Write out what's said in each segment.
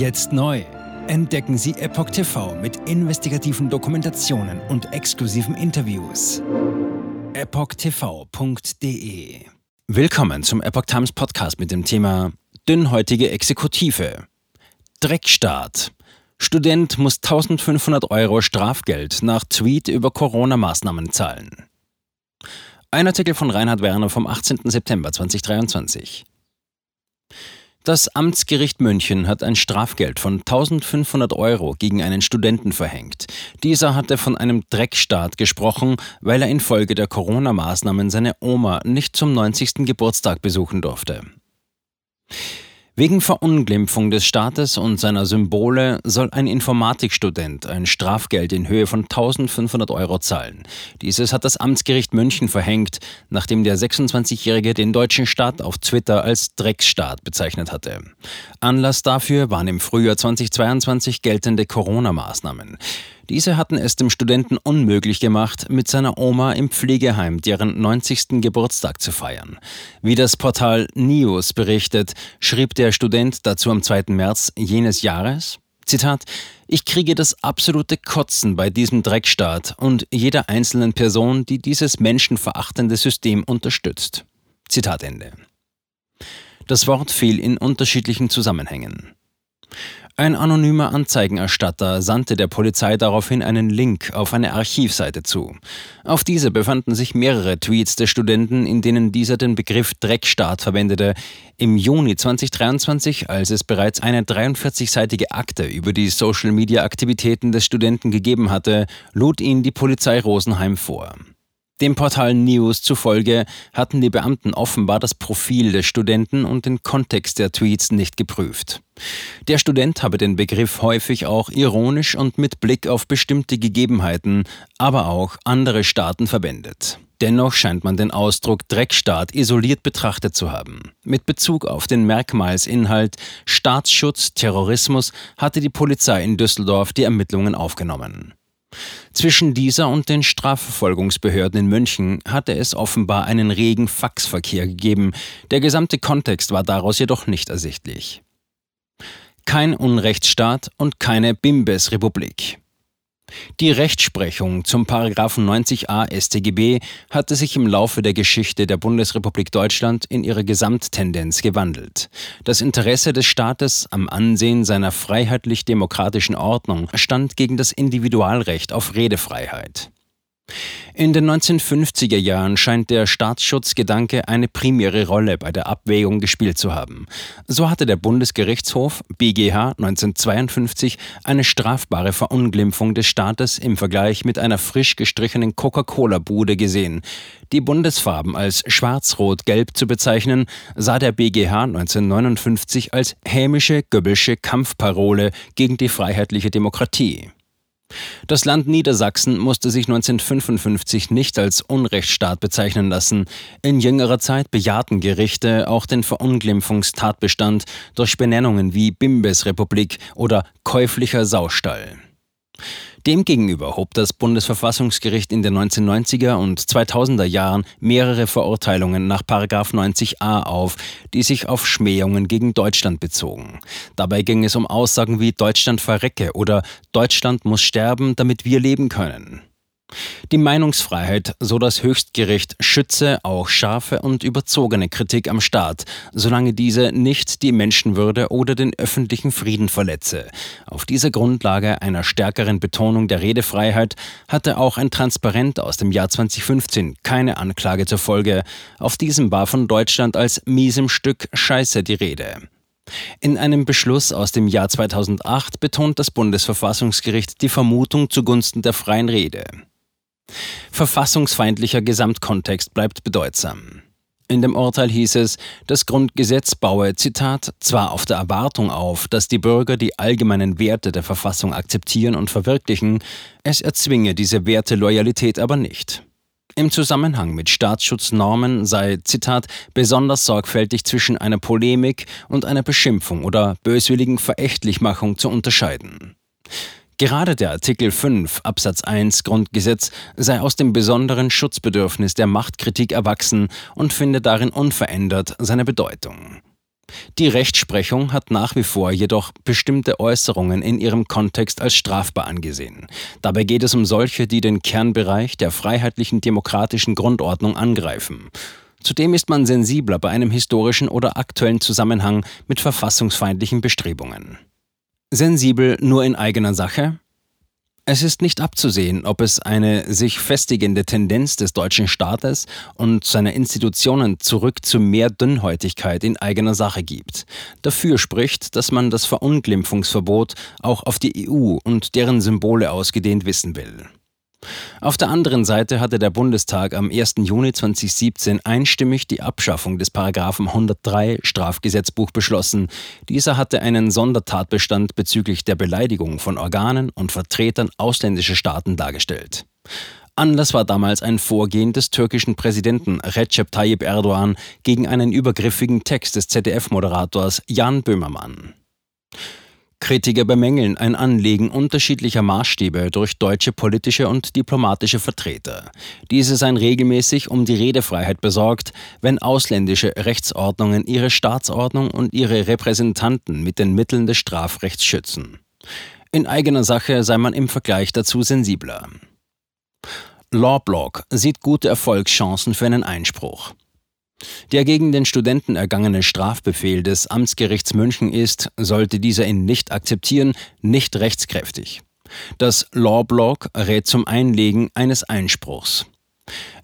Jetzt neu. Entdecken Sie Epoch TV mit investigativen Dokumentationen und exklusiven Interviews. EpochTV.de Willkommen zum Epoch Times Podcast mit dem Thema Dünnhäutige Exekutive. Dreckstaat. Student muss 1500 Euro Strafgeld nach Tweet über Corona-Maßnahmen zahlen. Ein Artikel von Reinhard Werner vom 18. September 2023. Das Amtsgericht München hat ein Strafgeld von 1500 Euro gegen einen Studenten verhängt. Dieser hatte von einem Dreckstaat gesprochen, weil er infolge der Corona-Maßnahmen seine Oma nicht zum 90. Geburtstag besuchen durfte. Wegen Verunglimpfung des Staates und seiner Symbole soll ein Informatikstudent ein Strafgeld in Höhe von 1500 Euro zahlen. Dieses hat das Amtsgericht München verhängt, nachdem der 26-Jährige den deutschen Staat auf Twitter als Drecksstaat bezeichnet hatte. Anlass dafür waren im Frühjahr 2022 geltende Corona-Maßnahmen. Diese hatten es dem Studenten unmöglich gemacht, mit seiner Oma im Pflegeheim deren 90. Geburtstag zu feiern. Wie das Portal News berichtet, schrieb der Student dazu am 2. März jenes Jahres, Zitat, ich kriege das absolute Kotzen bei diesem Dreckstaat und jeder einzelnen Person, die dieses menschenverachtende System unterstützt. Zitat Ende. Das Wort fiel in unterschiedlichen Zusammenhängen. Ein anonymer Anzeigenerstatter sandte der Polizei daraufhin einen Link auf eine Archivseite zu. Auf dieser befanden sich mehrere Tweets des Studenten, in denen dieser den Begriff Dreckstaat verwendete. Im Juni 2023, als es bereits eine 43-seitige Akte über die Social-Media-Aktivitäten des Studenten gegeben hatte, lud ihn die Polizei Rosenheim vor. Dem Portal News zufolge hatten die Beamten offenbar das Profil des Studenten und den Kontext der Tweets nicht geprüft. Der Student habe den Begriff häufig auch ironisch und mit Blick auf bestimmte Gegebenheiten, aber auch andere Staaten verwendet. Dennoch scheint man den Ausdruck Dreckstaat isoliert betrachtet zu haben. Mit Bezug auf den Merkmalsinhalt Staatsschutz, Terrorismus hatte die Polizei in Düsseldorf die Ermittlungen aufgenommen. Zwischen dieser und den Strafverfolgungsbehörden in München hatte es offenbar einen regen Faxverkehr gegeben, der gesamte Kontext war daraus jedoch nicht ersichtlich. Kein Unrechtsstaat und keine Bimbes-Republik. Die Rechtsprechung zum 90a StGB hatte sich im Laufe der Geschichte der Bundesrepublik Deutschland in ihrer Gesamttendenz gewandelt. Das Interesse des Staates am Ansehen seiner freiheitlich-demokratischen Ordnung stand gegen das Individualrecht auf Redefreiheit. In den 1950er Jahren scheint der Staatsschutzgedanke eine primäre Rolle bei der Abwägung gespielt zu haben. So hatte der Bundesgerichtshof BGH 1952 eine strafbare Verunglimpfung des Staates im Vergleich mit einer frisch gestrichenen Coca-Cola-Bude gesehen. Die Bundesfarben als schwarz-rot-gelb zu bezeichnen, sah der BGH 1959 als hämische, göbbelsche Kampfparole gegen die freiheitliche Demokratie. Das Land Niedersachsen musste sich 1955 nicht als Unrechtsstaat bezeichnen lassen. In jüngerer Zeit bejahten Gerichte auch den Verunglimpfungstatbestand durch Benennungen wie Bimbesrepublik oder käuflicher Saustall. Demgegenüber hob das Bundesverfassungsgericht in den 1990er und 2000er Jahren mehrere Verurteilungen nach 90a auf, die sich auf Schmähungen gegen Deutschland bezogen. Dabei ging es um Aussagen wie Deutschland verrecke oder Deutschland muss sterben, damit wir leben können. Die Meinungsfreiheit, so das Höchstgericht, schütze auch scharfe und überzogene Kritik am Staat, solange diese nicht die Menschenwürde oder den öffentlichen Frieden verletze. Auf dieser Grundlage einer stärkeren Betonung der Redefreiheit hatte auch ein Transparent aus dem Jahr 2015 keine Anklage zur Folge. Auf diesem war von Deutschland als miesem Stück Scheiße die Rede. In einem Beschluss aus dem Jahr 2008 betont das Bundesverfassungsgericht die Vermutung zugunsten der freien Rede. Verfassungsfeindlicher Gesamtkontext bleibt bedeutsam. In dem Urteil hieß es, das Grundgesetz baue, Zitat, zwar auf der Erwartung auf, dass die Bürger die allgemeinen Werte der Verfassung akzeptieren und verwirklichen, es erzwinge diese Werteloyalität aber nicht. Im Zusammenhang mit Staatsschutznormen sei, Zitat, besonders sorgfältig zwischen einer Polemik und einer Beschimpfung oder böswilligen Verächtlichmachung zu unterscheiden. Gerade der Artikel 5 Absatz 1 Grundgesetz sei aus dem besonderen Schutzbedürfnis der Machtkritik erwachsen und finde darin unverändert seine Bedeutung. Die Rechtsprechung hat nach wie vor jedoch bestimmte Äußerungen in ihrem Kontext als strafbar angesehen. Dabei geht es um solche, die den Kernbereich der freiheitlichen demokratischen Grundordnung angreifen. Zudem ist man sensibler bei einem historischen oder aktuellen Zusammenhang mit verfassungsfeindlichen Bestrebungen. Sensibel nur in eigener Sache? Es ist nicht abzusehen, ob es eine sich festigende Tendenz des deutschen Staates und seiner Institutionen zurück zu mehr Dünnhäutigkeit in eigener Sache gibt. Dafür spricht, dass man das Verunglimpfungsverbot auch auf die EU und deren Symbole ausgedehnt wissen will. Auf der anderen Seite hatte der Bundestag am 1. Juni 2017 einstimmig die Abschaffung des Paragraphen 103 Strafgesetzbuch beschlossen. Dieser hatte einen Sondertatbestand bezüglich der Beleidigung von Organen und Vertretern ausländischer Staaten dargestellt. Anlass war damals ein Vorgehen des türkischen Präsidenten Recep Tayyip Erdogan gegen einen übergriffigen Text des ZDF-Moderators Jan Böhmermann. Kritiker bemängeln ein Anlegen unterschiedlicher Maßstäbe durch deutsche politische und diplomatische Vertreter. Diese seien regelmäßig um die Redefreiheit besorgt, wenn ausländische Rechtsordnungen ihre Staatsordnung und ihre Repräsentanten mit den Mitteln des Strafrechts schützen. In eigener Sache sei man im Vergleich dazu sensibler. Lawblog sieht gute Erfolgschancen für einen Einspruch. Der gegen den Studenten ergangene Strafbefehl des Amtsgerichts München ist, sollte dieser ihn nicht akzeptieren, nicht rechtskräftig. Das Lawblog rät zum Einlegen eines Einspruchs.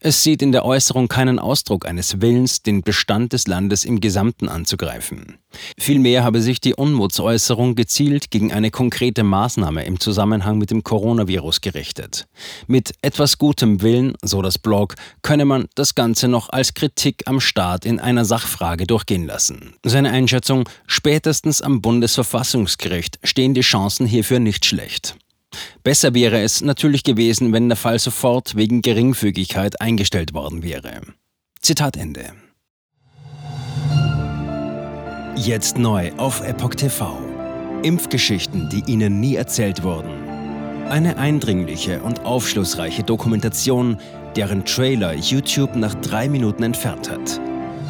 Es sieht in der Äußerung keinen Ausdruck eines Willens, den Bestand des Landes im Gesamten anzugreifen. Vielmehr habe sich die Unmutsäußerung gezielt gegen eine konkrete Maßnahme im Zusammenhang mit dem Coronavirus gerichtet. Mit etwas gutem Willen, so das Blog, könne man das Ganze noch als Kritik am Staat in einer Sachfrage durchgehen lassen. Seine Einschätzung, spätestens am Bundesverfassungsgericht stehen die Chancen hierfür nicht schlecht. Besser wäre es natürlich gewesen, wenn der Fall sofort wegen Geringfügigkeit eingestellt worden wäre. Zitat Ende. Jetzt neu auf Epoch TV. Impfgeschichten, die Ihnen nie erzählt wurden. Eine eindringliche und aufschlussreiche Dokumentation, deren Trailer YouTube nach drei Minuten entfernt hat.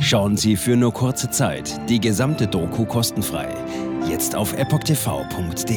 Schauen Sie für nur kurze Zeit die gesamte Doku kostenfrei. Jetzt auf epochtv.de.